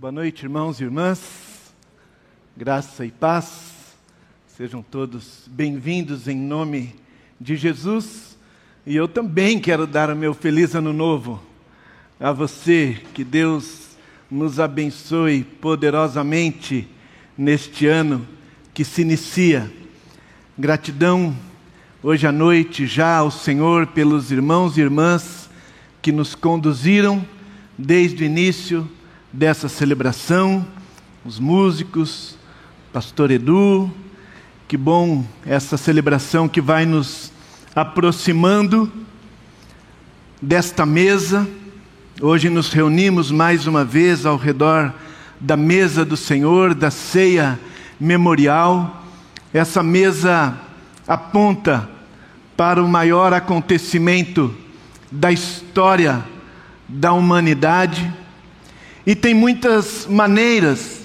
Boa noite, irmãos e irmãs. Graça e paz. Sejam todos bem-vindos em nome de Jesus. E eu também quero dar o meu feliz ano novo a você. Que Deus nos abençoe poderosamente neste ano que se inicia. Gratidão hoje à noite já ao Senhor pelos irmãos e irmãs que nos conduziram desde o início dessa celebração, os músicos, pastor Edu, que bom essa celebração que vai nos aproximando desta mesa. Hoje nos reunimos mais uma vez ao redor da mesa do Senhor, da ceia memorial. Essa mesa aponta para o maior acontecimento da história da humanidade e tem muitas maneiras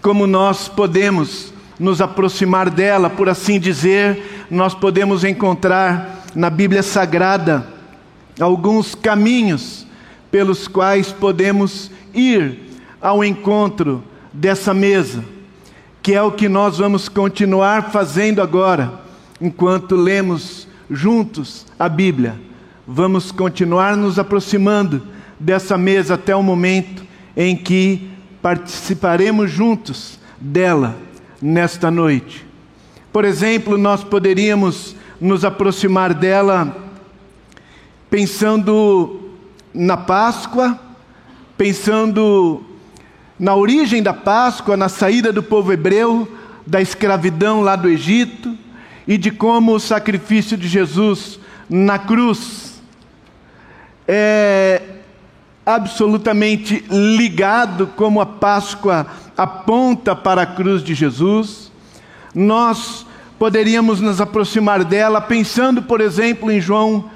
como nós podemos nos aproximar dela, por assim dizer, nós podemos encontrar na Bíblia Sagrada alguns caminhos pelos quais podemos ir ao encontro dessa mesa, que é o que nós vamos continuar fazendo agora, enquanto lemos juntos a Bíblia. Vamos continuar nos aproximando dessa mesa até o momento em que participaremos juntos dela nesta noite. Por exemplo, nós poderíamos nos aproximar dela pensando na Páscoa, pensando na origem da Páscoa, na saída do povo hebreu da escravidão lá do Egito e de como o sacrifício de Jesus na cruz é absolutamente ligado, como a Páscoa aponta para a cruz de Jesus. Nós poderíamos nos aproximar dela pensando, por exemplo, em João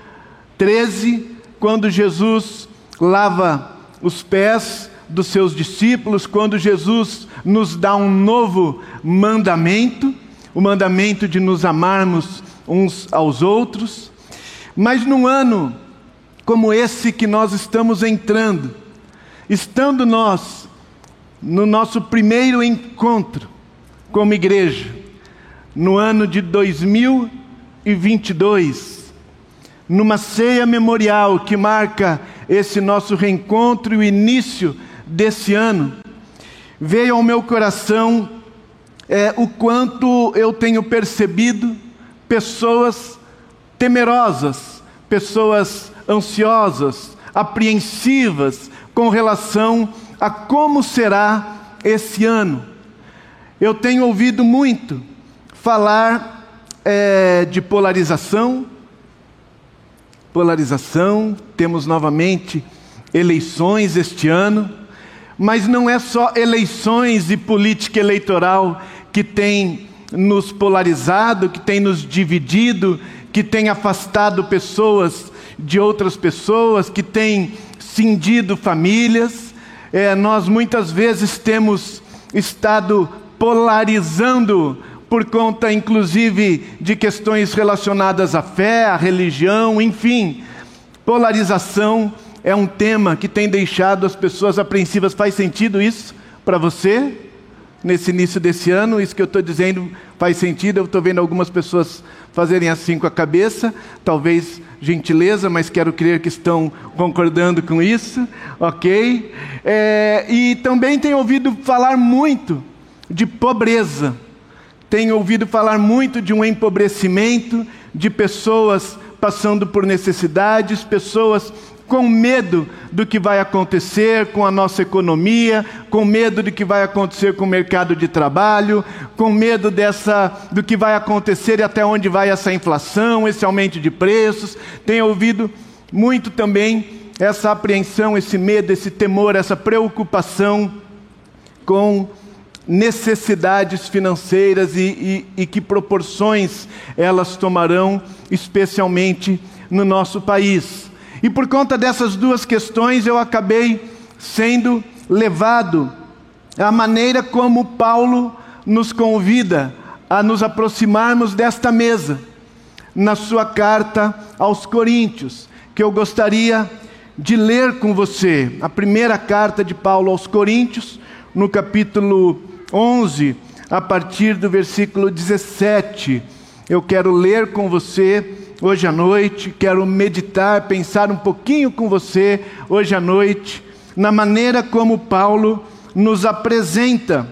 13, quando Jesus lava os pés dos seus discípulos, quando Jesus nos dá um novo mandamento, o mandamento de nos amarmos uns aos outros. Mas num ano como esse que nós estamos entrando, estando nós no nosso primeiro encontro como igreja, no ano de 2022, numa ceia memorial que marca esse nosso reencontro e o início desse ano, veio ao meu coração é, o quanto eu tenho percebido pessoas temerosas, pessoas ansiosas, apreensivas com relação a como será esse ano. Eu tenho ouvido muito falar é, de polarização, polarização, temos novamente eleições este ano, mas não é só eleições e política eleitoral que tem nos polarizado, que tem nos dividido, que tem afastado pessoas de outras pessoas, que tem cindido famílias. É, nós muitas vezes temos estado polarizando por conta, inclusive, de questões relacionadas à fé, à religião, enfim. Polarização é um tema que tem deixado as pessoas apreensivas. Faz sentido isso para você? Nesse início desse ano, isso que eu estou dizendo faz sentido. Eu estou vendo algumas pessoas fazerem assim com a cabeça, talvez gentileza, mas quero crer que estão concordando com isso, ok? É, e também tenho ouvido falar muito de pobreza, tenho ouvido falar muito de um empobrecimento, de pessoas passando por necessidades, pessoas com medo do que vai acontecer com a nossa economia, com medo do que vai acontecer com o mercado de trabalho, com medo dessa do que vai acontecer e até onde vai essa inflação, esse aumento de preços. Tenho ouvido muito também essa apreensão, esse medo, esse temor, essa preocupação com necessidades financeiras e, e, e que proporções elas tomarão, especialmente no nosso país. E por conta dessas duas questões eu acabei sendo levado à maneira como Paulo nos convida a nos aproximarmos desta mesa, na sua carta aos Coríntios, que eu gostaria de ler com você. A primeira carta de Paulo aos Coríntios, no capítulo 11, a partir do versículo 17. Eu quero ler com você hoje à noite, quero meditar, pensar um pouquinho com você hoje à noite, na maneira como Paulo nos apresenta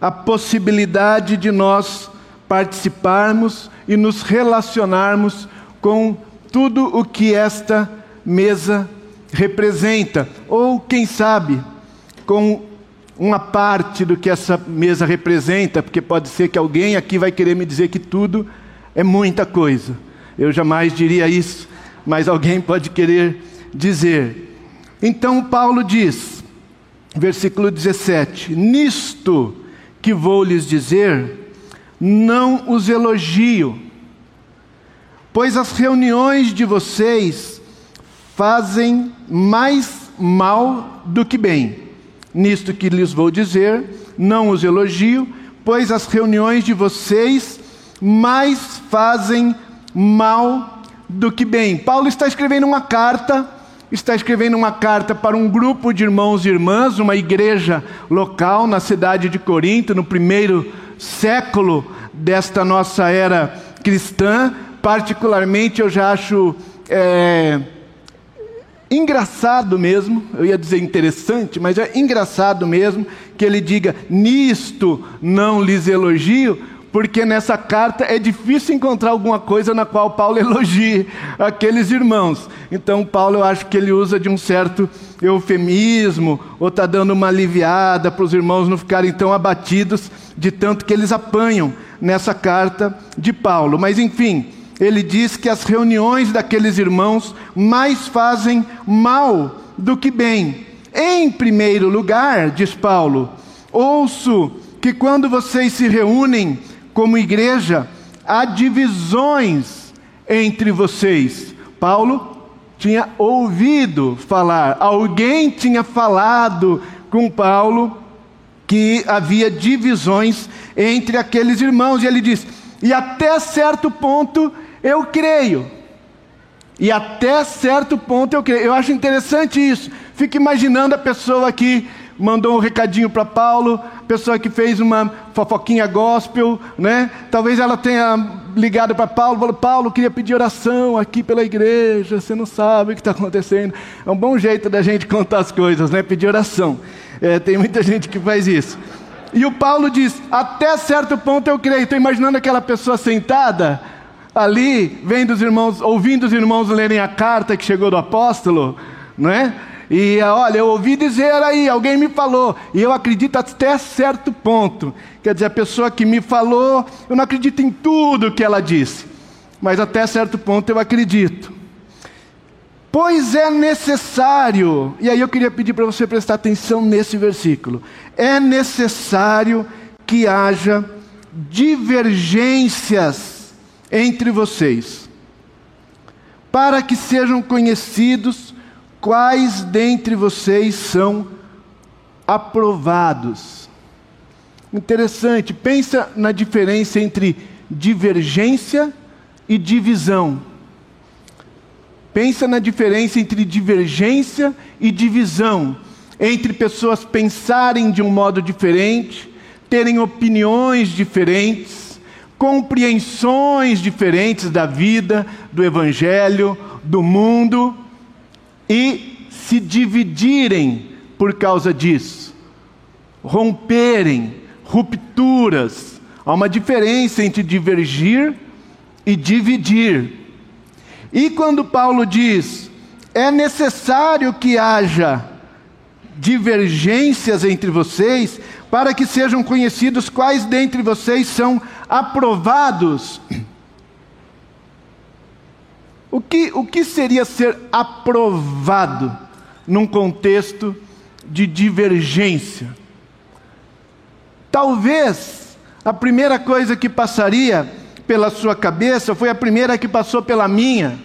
a possibilidade de nós participarmos e nos relacionarmos com tudo o que esta mesa representa, ou quem sabe, com uma parte do que essa mesa representa, porque pode ser que alguém aqui vai querer me dizer que tudo é muita coisa. Eu jamais diria isso, mas alguém pode querer dizer. Então Paulo diz, versículo 17: Nisto que vou lhes dizer, não os elogio, pois as reuniões de vocês fazem mais mal do que bem. Nisto que lhes vou dizer, não os elogio, pois as reuniões de vocês mais fazem mal do que bem. Paulo está escrevendo uma carta, está escrevendo uma carta para um grupo de irmãos e irmãs, uma igreja local na cidade de Corinto, no primeiro século desta nossa era cristã, particularmente eu já acho é, engraçado mesmo, eu ia dizer interessante, mas é engraçado mesmo que ele diga: nisto não lhes elogio, porque nessa carta é difícil encontrar alguma coisa na qual Paulo elogie aqueles irmãos. Então, Paulo, eu acho que ele usa de um certo eufemismo, ou está dando uma aliviada para os irmãos não ficarem tão abatidos de tanto que eles apanham nessa carta de Paulo. Mas, enfim, ele diz que as reuniões daqueles irmãos mais fazem mal do que bem. Em primeiro lugar, diz Paulo, ouço que quando vocês se reúnem como igreja, há divisões entre vocês. Paulo tinha ouvido falar, alguém tinha falado com Paulo que havia divisões entre aqueles irmãos, e ele diz: e até certo ponto eu creio. E até certo ponto eu creio. Eu acho interessante isso. Fico imaginando a pessoa que mandou um recadinho para Paulo, pessoa que fez uma fofoquinha gospel, né? Talvez ela tenha ligado para Paulo, falou: Paulo, queria pedir oração aqui pela igreja. Você não sabe o que está acontecendo. É um bom jeito da gente contar as coisas, né? Pedir oração. É, tem muita gente que faz isso. E o Paulo diz: até certo ponto eu creio. Estou imaginando aquela pessoa sentada ali, vendo os irmãos, ouvindo os irmãos lerem a carta que chegou do apóstolo, não é? E olha, eu ouvi dizer aí, alguém me falou, e eu acredito até certo ponto. Quer dizer, a pessoa que me falou, eu não acredito em tudo que ela disse, mas até certo ponto eu acredito. Pois é necessário, e aí eu queria pedir para você prestar atenção nesse versículo: é necessário que haja divergências entre vocês, para que sejam conhecidos quais dentre vocês são aprovados. Interessante, pensa na diferença entre divergência e divisão. Pensa na diferença entre divergência e divisão, entre pessoas pensarem de um modo diferente, terem opiniões diferentes, compreensões diferentes da vida, do Evangelho, do mundo e se dividirem por causa disso, romperem, rupturas. Há uma diferença entre divergir e dividir. E quando Paulo diz, é necessário que haja divergências entre vocês, para que sejam conhecidos quais dentre vocês são aprovados. O que, o que seria ser aprovado num contexto de divergência? Talvez a primeira coisa que passaria pela sua cabeça foi a primeira que passou pela minha.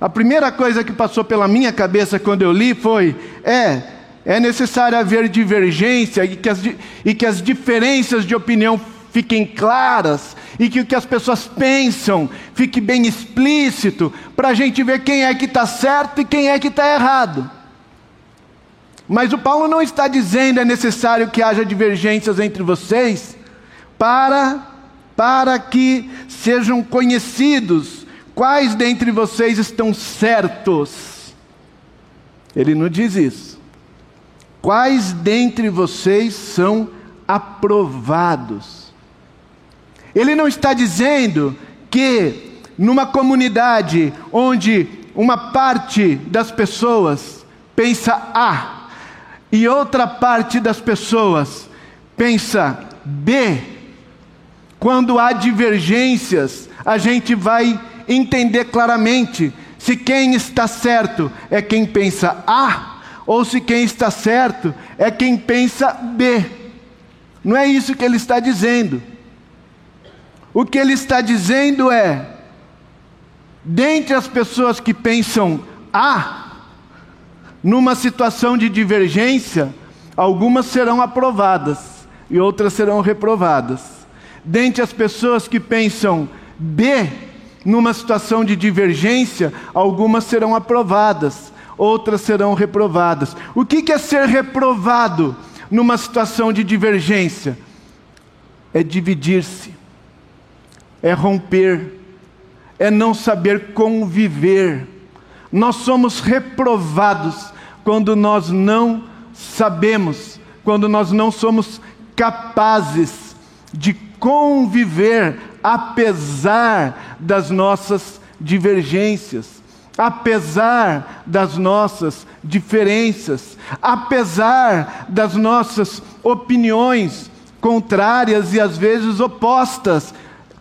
A primeira coisa que passou pela minha cabeça quando eu li foi: é, é necessário haver divergência e que as, e que as diferenças de opinião fiquem claras e que o que as pessoas pensam fique bem explícito para a gente ver quem é que está certo e quem é que está errado. Mas o Paulo não está dizendo é necessário que haja divergências entre vocês para para que sejam conhecidos quais dentre vocês estão certos. Ele não diz isso. Quais dentre vocês são aprovados? Ele não está dizendo que numa comunidade onde uma parte das pessoas pensa A e outra parte das pessoas pensa B, quando há divergências, a gente vai entender claramente se quem está certo é quem pensa A ou se quem está certo é quem pensa B. Não é isso que ele está dizendo. O que ele está dizendo é: dentre as pessoas que pensam A, numa situação de divergência, algumas serão aprovadas e outras serão reprovadas. Dentre as pessoas que pensam B, numa situação de divergência, algumas serão aprovadas, outras serão reprovadas. O que é ser reprovado numa situação de divergência? É dividir-se, é romper, é não saber conviver. Nós somos reprovados quando nós não sabemos, quando nós não somos capazes de conviver apesar das nossas divergências, apesar das nossas diferenças, apesar das nossas opiniões contrárias e às vezes opostas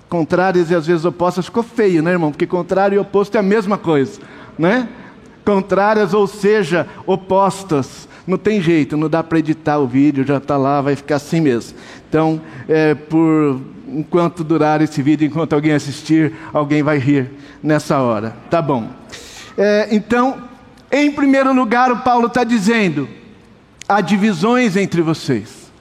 contrárias e às vezes opostas, ficou feio, né, irmão? Porque contrário e oposto é a mesma coisa, né? Contrárias, ou seja, opostas. Não tem jeito, não dá para editar o vídeo, já está lá, vai ficar assim mesmo. Então, é, por enquanto durar esse vídeo, enquanto alguém assistir, alguém vai rir nessa hora. Tá bom. É, então, em primeiro lugar, o Paulo está dizendo: há divisões entre vocês.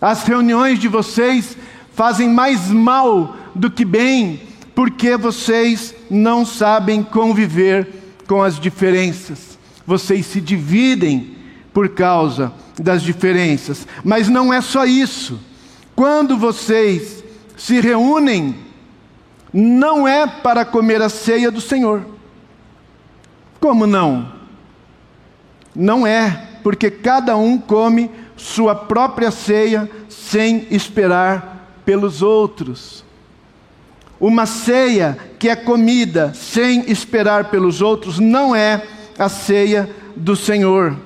As reuniões de vocês fazem mais mal do que bem, porque vocês não sabem conviver com as diferenças. Vocês se dividem por causa das diferenças. Mas não é só isso. Quando vocês se reúnem, não é para comer a ceia do Senhor. Como não? Não é, porque cada um come sua própria ceia sem esperar pelos outros. Uma ceia que é comida sem esperar pelos outros não é a ceia do Senhor.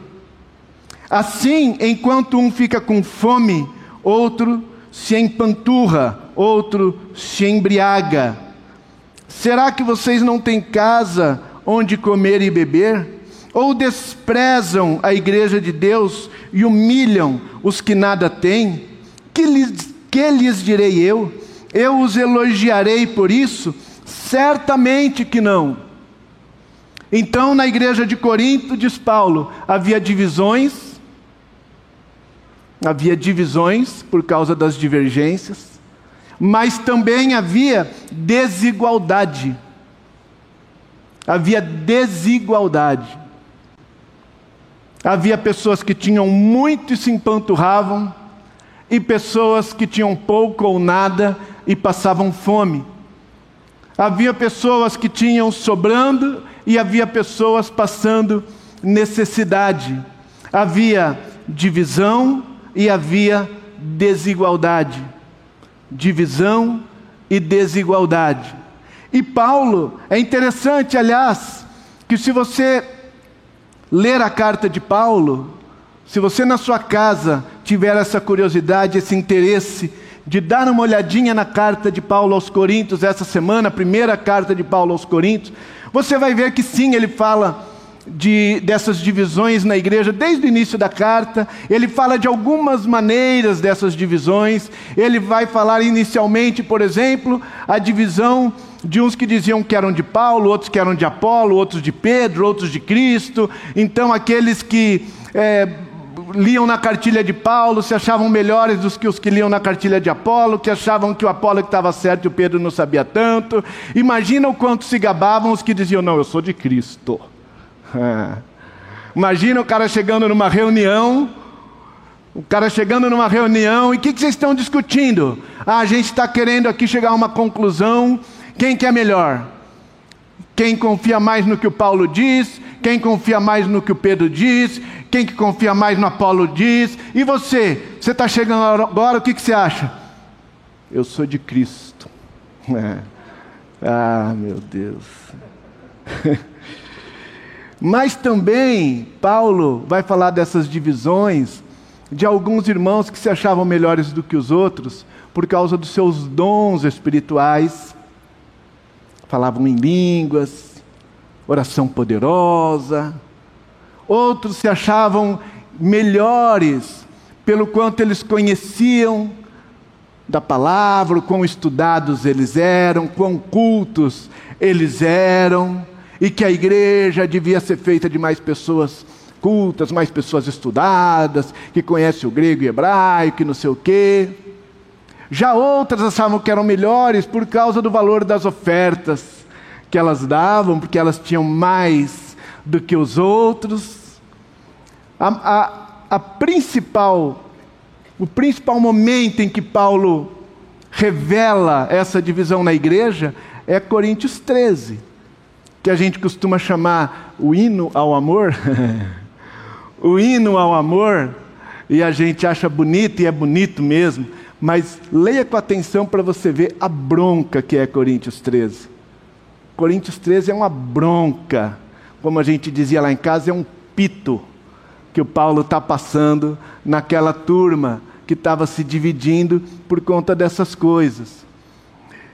Assim, enquanto um fica com fome, outro se empanturra, outro se embriaga. Será que vocês não têm casa onde comer e beber? Ou desprezam a igreja de Deus e humilham os que nada têm? Que lhes que lhes direi eu? Eu os elogiarei por isso? Certamente que não. Então, na igreja de Corinto, diz Paulo, havia divisões, havia divisões por causa das divergências, mas também havia desigualdade. Havia desigualdade. Havia pessoas que tinham muito e se empanturravam, e pessoas que tinham pouco ou nada e passavam fome. Havia pessoas que tinham sobrando e havia pessoas passando necessidade. Havia divisão e havia desigualdade. Divisão e desigualdade. E Paulo, é interessante, aliás, que se você ler a carta de Paulo, se você na sua casa tiver essa curiosidade, esse interesse de dar uma olhadinha na carta de Paulo aos Coríntios essa semana, a primeira carta de Paulo aos Coríntios, você vai ver que sim, ele fala de, dessas divisões na igreja desde o início da carta, ele fala de algumas maneiras dessas divisões, ele vai falar inicialmente, por exemplo, a divisão de uns que diziam que eram de Paulo, outros que eram de Apolo, outros de Pedro, outros de Cristo, então aqueles que. É, liam na cartilha de Paulo se achavam melhores do que os que liam na cartilha de Apolo, que achavam que o Apolo estava certo e o Pedro não sabia tanto. Imagina o quanto se gabavam os que diziam: Não, eu sou de Cristo. É. Imagina o cara chegando numa reunião, o cara chegando numa reunião, e o que, que vocês estão discutindo? Ah, a gente está querendo aqui chegar a uma conclusão. Quem que é melhor? Quem confia mais no que o Paulo diz? Quem confia mais no que o Pedro diz? Quem que confia mais no Apolo diz? E você? Você está chegando agora, o que, que você acha? Eu sou de Cristo. É. Ah, meu Deus. Mas também Paulo vai falar dessas divisões de alguns irmãos que se achavam melhores do que os outros por causa dos seus dons espirituais. Falavam em línguas, oração poderosa. Outros se achavam melhores pelo quanto eles conheciam da palavra, quão estudados eles eram, quão cultos eles eram e que a igreja devia ser feita de mais pessoas cultas, mais pessoas estudadas, que conhecem o grego e hebraico, e não sei o quê. Já outras achavam que eram melhores por causa do valor das ofertas que elas davam, porque elas tinham mais do que os outros. A, a, a principal, o principal momento em que Paulo revela essa divisão na igreja é Coríntios 13 que a gente costuma chamar o hino ao amor, o hino ao amor, e a gente acha bonito e é bonito mesmo, mas leia com atenção para você ver a bronca que é Coríntios 13. Coríntios 13 é uma bronca, como a gente dizia lá em casa, é um pito que o Paulo está passando naquela turma que estava se dividindo por conta dessas coisas.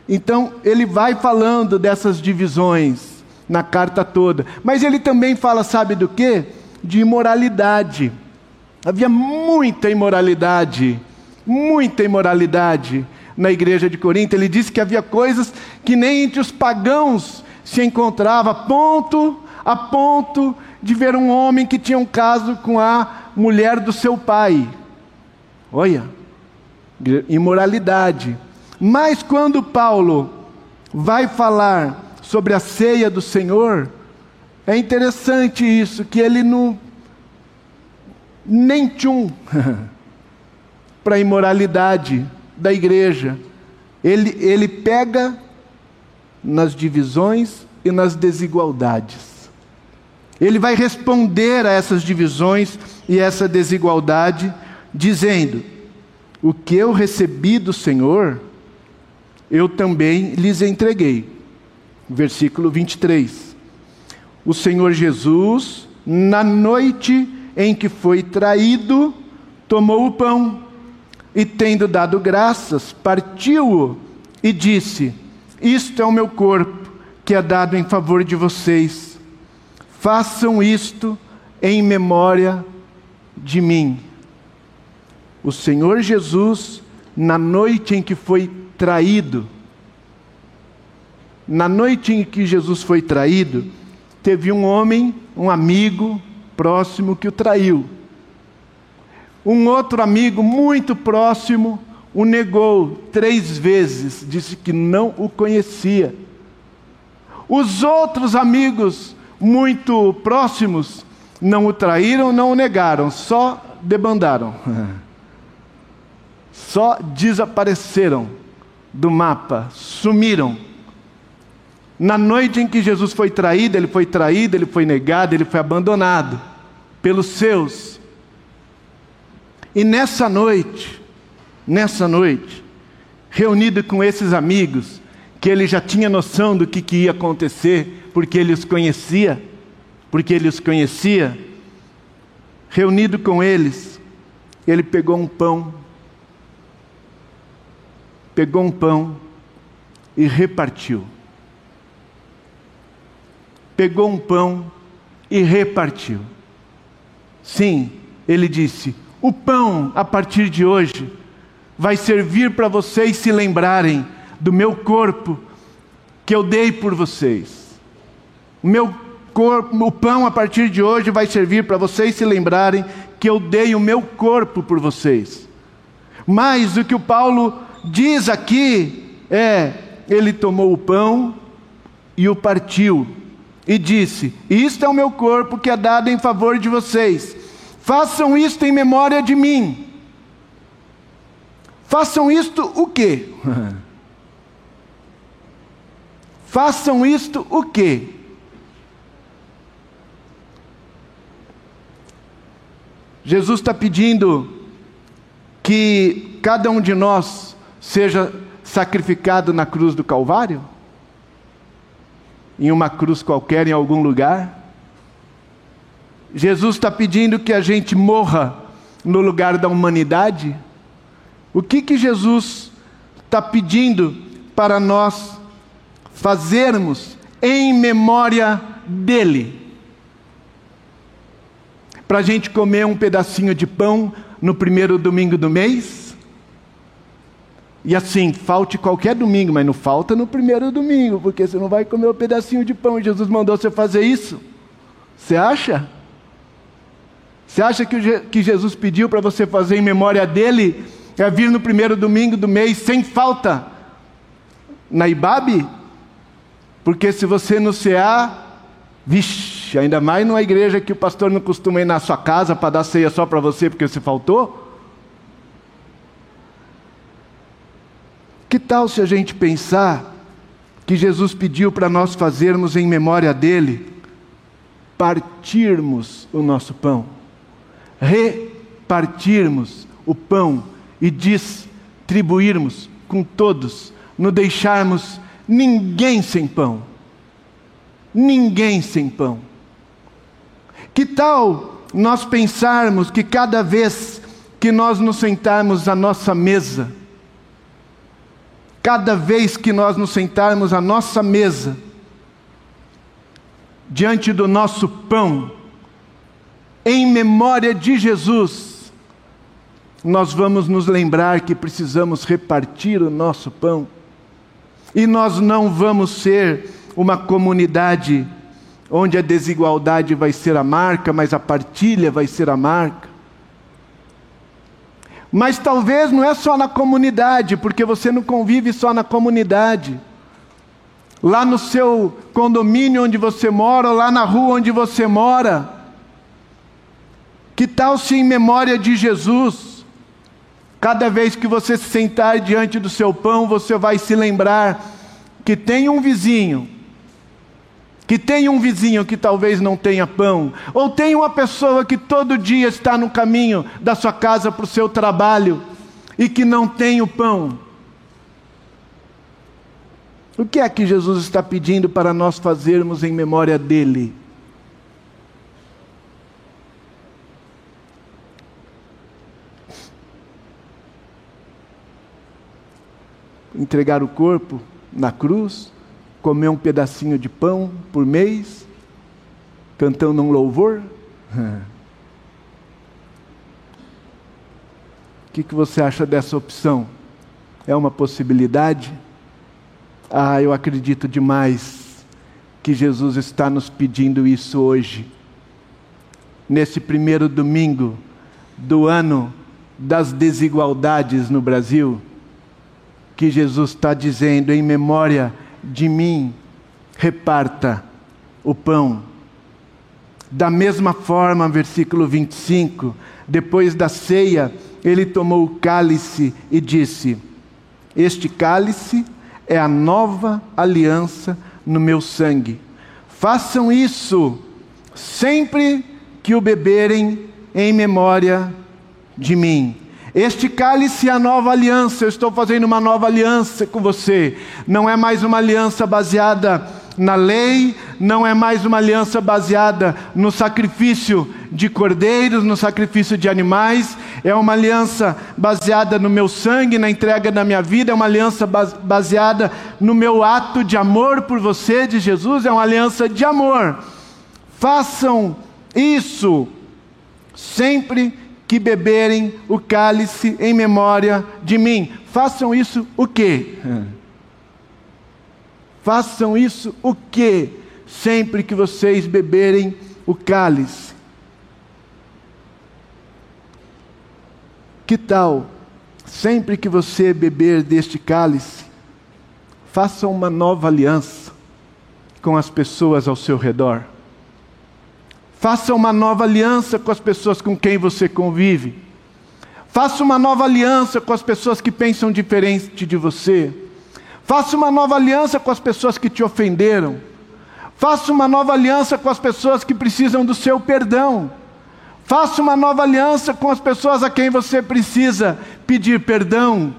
Então, ele vai falando dessas divisões, na carta toda. Mas ele também fala, sabe do que? De imoralidade. Havia muita imoralidade, muita imoralidade na igreja de Corinto. Ele disse que havia coisas que nem entre os pagãos se encontrava, a ponto, a ponto de ver um homem que tinha um caso com a mulher do seu pai. Olha, imoralidade. Mas quando Paulo vai falar sobre a ceia do Senhor, é interessante isso, que ele não. nem tchum para a imoralidade da igreja. Ele, ele pega nas divisões e nas desigualdades. Ele vai responder a essas divisões e essa desigualdade, dizendo: O que eu recebi do Senhor, eu também lhes entreguei versículo 23. O Senhor Jesus, na noite em que foi traído, tomou o pão e, tendo dado graças, partiu-o e disse: Isto é o meu corpo, que é dado em favor de vocês. Façam isto em memória de mim. O Senhor Jesus, na noite em que foi traído, na noite em que Jesus foi traído, teve um homem, um amigo próximo que o traiu. Um outro amigo muito próximo o negou três vezes, disse que não o conhecia. Os outros amigos muito próximos não o traíram, não o negaram, só debandaram. Só desapareceram do mapa, sumiram. Na noite em que Jesus foi traído, ele foi traído, ele foi negado, ele foi abandonado pelos seus. E nessa noite, nessa noite, reunido com esses amigos, que ele já tinha noção do que, que ia acontecer, porque ele os conhecia, porque ele os conhecia, reunido com eles, ele pegou um pão, pegou um pão e repartiu pegou um pão e repartiu. Sim, ele disse: o pão, a partir de hoje, vai servir para vocês se lembrarem do meu corpo que eu dei por vocês. O meu corpo, o pão a partir de hoje vai servir para vocês se lembrarem que eu dei o meu corpo por vocês. Mas o que o Paulo diz aqui é: ele tomou o pão e o partiu e disse: Isto é o meu corpo que é dado em favor de vocês. Façam isto em memória de mim. Façam isto o quê? Façam isto o quê? Jesus está pedindo que cada um de nós seja sacrificado na cruz do Calvário? Em uma cruz qualquer, em algum lugar? Jesus está pedindo que a gente morra no lugar da humanidade? O que que Jesus está pedindo para nós fazermos em memória dele? Para a gente comer um pedacinho de pão no primeiro domingo do mês? E assim, falte qualquer domingo, mas não falta no primeiro domingo, porque você não vai comer um pedacinho de pão. Jesus mandou você fazer isso. Você acha? Você acha que, que Jesus pediu para você fazer em memória dele? É vir no primeiro domingo do mês sem falta na Ibabe? Porque se você não cear, vixe, ainda mais numa igreja que o pastor não costuma ir na sua casa para dar ceia só para você porque você faltou. Que tal se a gente pensar que Jesus pediu para nós fazermos em memória dele, partirmos o nosso pão? Repartirmos o pão e distribuirmos com todos, não deixarmos ninguém sem pão. Ninguém sem pão. Que tal nós pensarmos que cada vez que nós nos sentarmos à nossa mesa, cada vez que nós nos sentarmos à nossa mesa, diante do nosso pão, em memória de Jesus, nós vamos nos lembrar que precisamos repartir o nosso pão. E nós não vamos ser uma comunidade onde a desigualdade vai ser a marca, mas a partilha vai ser a marca. Mas talvez não é só na comunidade, porque você não convive só na comunidade. Lá no seu condomínio onde você mora, ou lá na rua onde você mora, que tal se em memória de Jesus, cada vez que você se sentar diante do seu pão, você vai se lembrar que tem um vizinho, que tem um vizinho que talvez não tenha pão, ou tem uma pessoa que todo dia está no caminho da sua casa para o seu trabalho e que não tem o pão. O que é que Jesus está pedindo para nós fazermos em memória dele? Entregar o corpo na cruz, comer um pedacinho de pão por mês, cantando um louvor? O que, que você acha dessa opção? É uma possibilidade? Ah, eu acredito demais que Jesus está nos pedindo isso hoje. Nesse primeiro domingo do ano das desigualdades no Brasil, que Jesus está dizendo, em memória de mim, reparta o pão. Da mesma forma, versículo 25, depois da ceia, ele tomou o cálice e disse: Este cálice é a nova aliança no meu sangue. Façam isso sempre que o beberem em memória de mim. Este cálice é a nova aliança, eu estou fazendo uma nova aliança com você. Não é mais uma aliança baseada na lei, não é mais uma aliança baseada no sacrifício de cordeiros, no sacrifício de animais, é uma aliança baseada no meu sangue, na entrega da minha vida, é uma aliança baseada no meu ato de amor por você, de Jesus, é uma aliança de amor. Façam isso sempre que beberem o cálice em memória de mim. Façam isso o quê? Façam isso o quê? Sempre que vocês beberem o cálice. Que tal, sempre que você beber deste cálice, faça uma nova aliança com as pessoas ao seu redor. Faça uma nova aliança com as pessoas com quem você convive. Faça uma nova aliança com as pessoas que pensam diferente de você. Faça uma nova aliança com as pessoas que te ofenderam. Faça uma nova aliança com as pessoas que precisam do seu perdão. Faça uma nova aliança com as pessoas a quem você precisa pedir perdão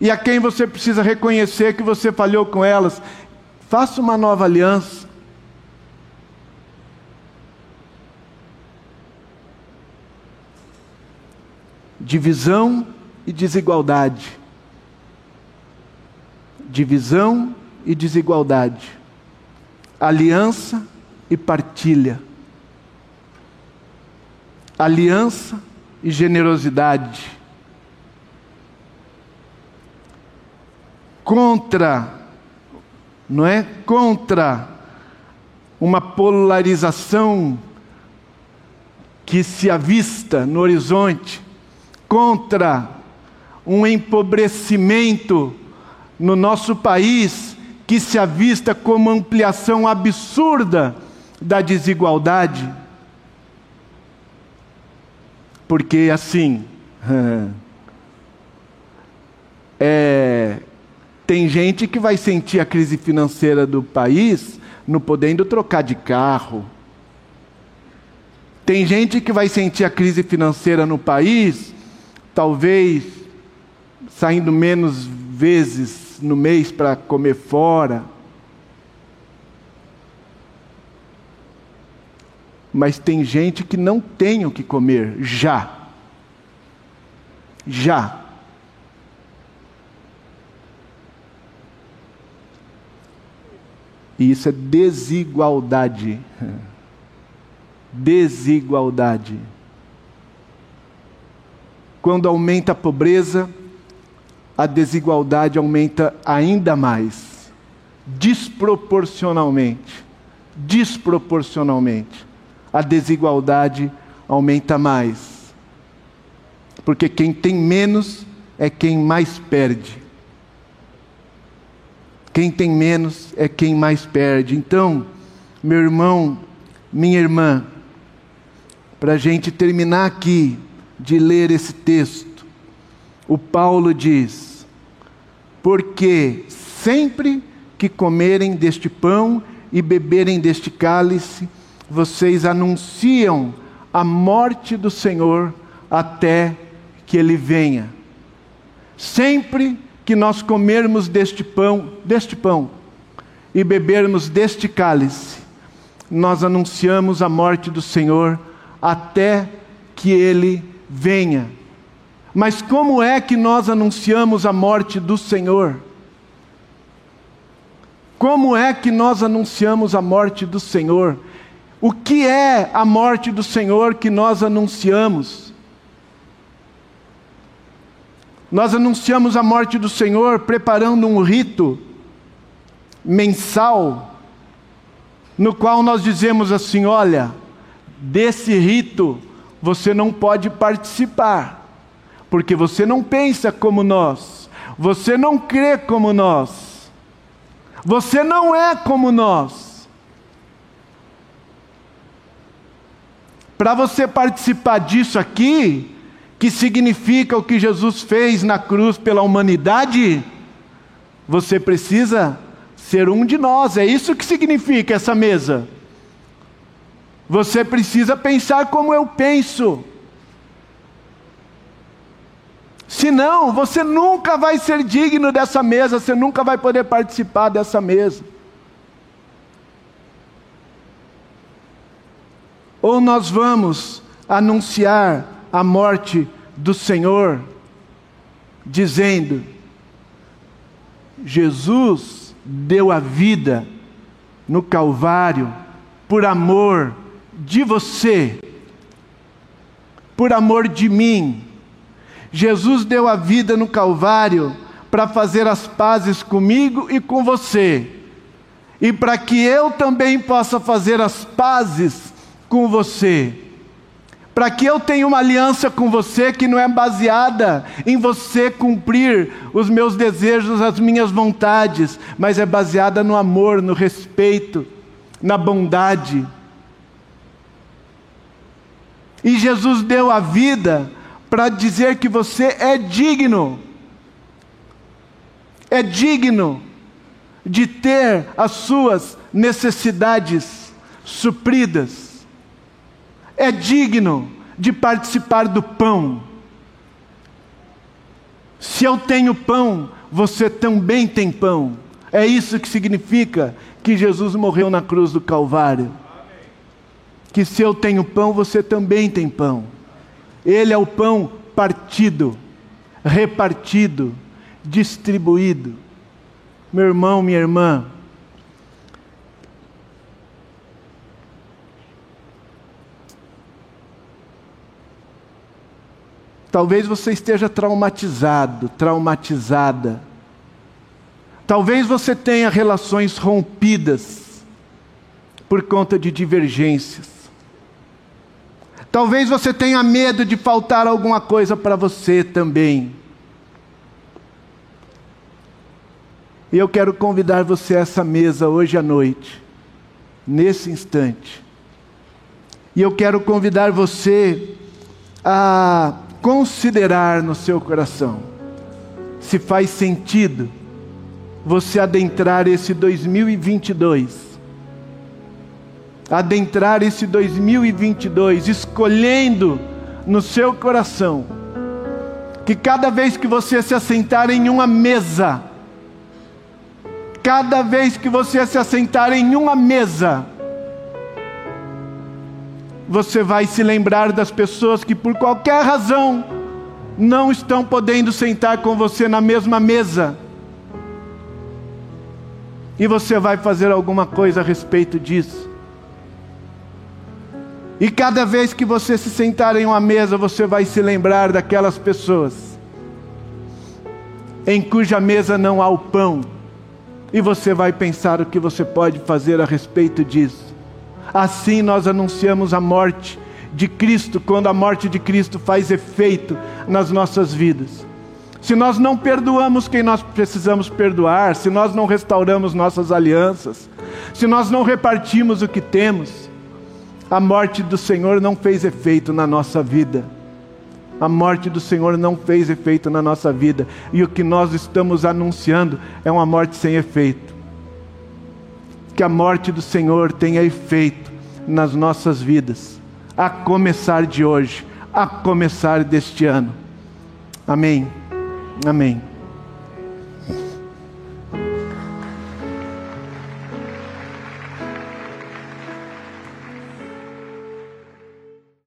e a quem você precisa reconhecer que você falhou com elas. Faça uma nova aliança. Divisão e desigualdade. Divisão e desigualdade aliança e partilha, aliança e generosidade, contra, não é? Contra uma polarização que se avista no horizonte, contra um empobrecimento no nosso país que se avista como ampliação absurda da desigualdade. Porque assim, é, tem gente que vai sentir a crise financeira do país não podendo trocar de carro. Tem gente que vai sentir a crise financeira no país, talvez saindo menos vezes no mês para comer fora. Mas tem gente que não tem o que comer já. Já. E isso é desigualdade. Desigualdade. Quando aumenta a pobreza, a desigualdade aumenta ainda mais, desproporcionalmente. Desproporcionalmente. A desigualdade aumenta mais. Porque quem tem menos é quem mais perde. Quem tem menos é quem mais perde. Então, meu irmão, minha irmã, para a gente terminar aqui de ler esse texto, o Paulo diz: Porque sempre que comerem deste pão e beberem deste cálice, vocês anunciam a morte do Senhor até que ele venha. Sempre que nós comermos deste pão, deste pão e bebermos deste cálice, nós anunciamos a morte do Senhor até que ele venha. Mas como é que nós anunciamos a morte do Senhor? Como é que nós anunciamos a morte do Senhor? O que é a morte do Senhor que nós anunciamos? Nós anunciamos a morte do Senhor preparando um rito mensal, no qual nós dizemos assim: olha, desse rito você não pode participar porque você não pensa como nós, você não crê como nós, você não é como nós. Para você participar disso aqui, que significa o que Jesus fez na cruz pela humanidade, você precisa ser um de nós, é isso que significa essa mesa. Você precisa pensar como eu penso. Senão, você nunca vai ser digno dessa mesa, você nunca vai poder participar dessa mesa. Ou nós vamos anunciar a morte do Senhor, dizendo: Jesus deu a vida no Calvário por amor de você, por amor de mim Jesus deu a vida no Calvário para fazer as pazes comigo e com você, e para que eu também possa fazer as pazes com você. para que eu tenha uma aliança com você que não é baseada em você cumprir os meus desejos, as minhas vontades, mas é baseada no amor, no respeito, na bondade. E Jesus deu a vida para dizer que você é digno, é digno de ter as suas necessidades supridas é digno de participar do pão. Se eu tenho pão, você também tem pão. É isso que significa que Jesus morreu na cruz do Calvário. Que se eu tenho pão, você também tem pão. Ele é o pão partido, repartido, distribuído. Meu irmão, minha irmã, Talvez você esteja traumatizado, traumatizada. Talvez você tenha relações rompidas por conta de divergências. Talvez você tenha medo de faltar alguma coisa para você também. E eu quero convidar você a essa mesa hoje à noite, nesse instante. E eu quero convidar você a considerar no seu coração se faz sentido você adentrar esse 2022. Adentrar esse 2022 escolhendo no seu coração que cada vez que você se assentar em uma mesa, cada vez que você se assentar em uma mesa, você vai se lembrar das pessoas que por qualquer razão não estão podendo sentar com você na mesma mesa. E você vai fazer alguma coisa a respeito disso. E cada vez que você se sentar em uma mesa, você vai se lembrar daquelas pessoas em cuja mesa não há o pão. E você vai pensar o que você pode fazer a respeito disso. Assim nós anunciamos a morte de Cristo, quando a morte de Cristo faz efeito nas nossas vidas. Se nós não perdoamos quem nós precisamos perdoar, se nós não restauramos nossas alianças, se nós não repartimos o que temos, a morte do Senhor não fez efeito na nossa vida. A morte do Senhor não fez efeito na nossa vida. E o que nós estamos anunciando é uma morte sem efeito que a morte do Senhor tenha efeito nas nossas vidas, a começar de hoje, a começar deste ano. Amém. Amém.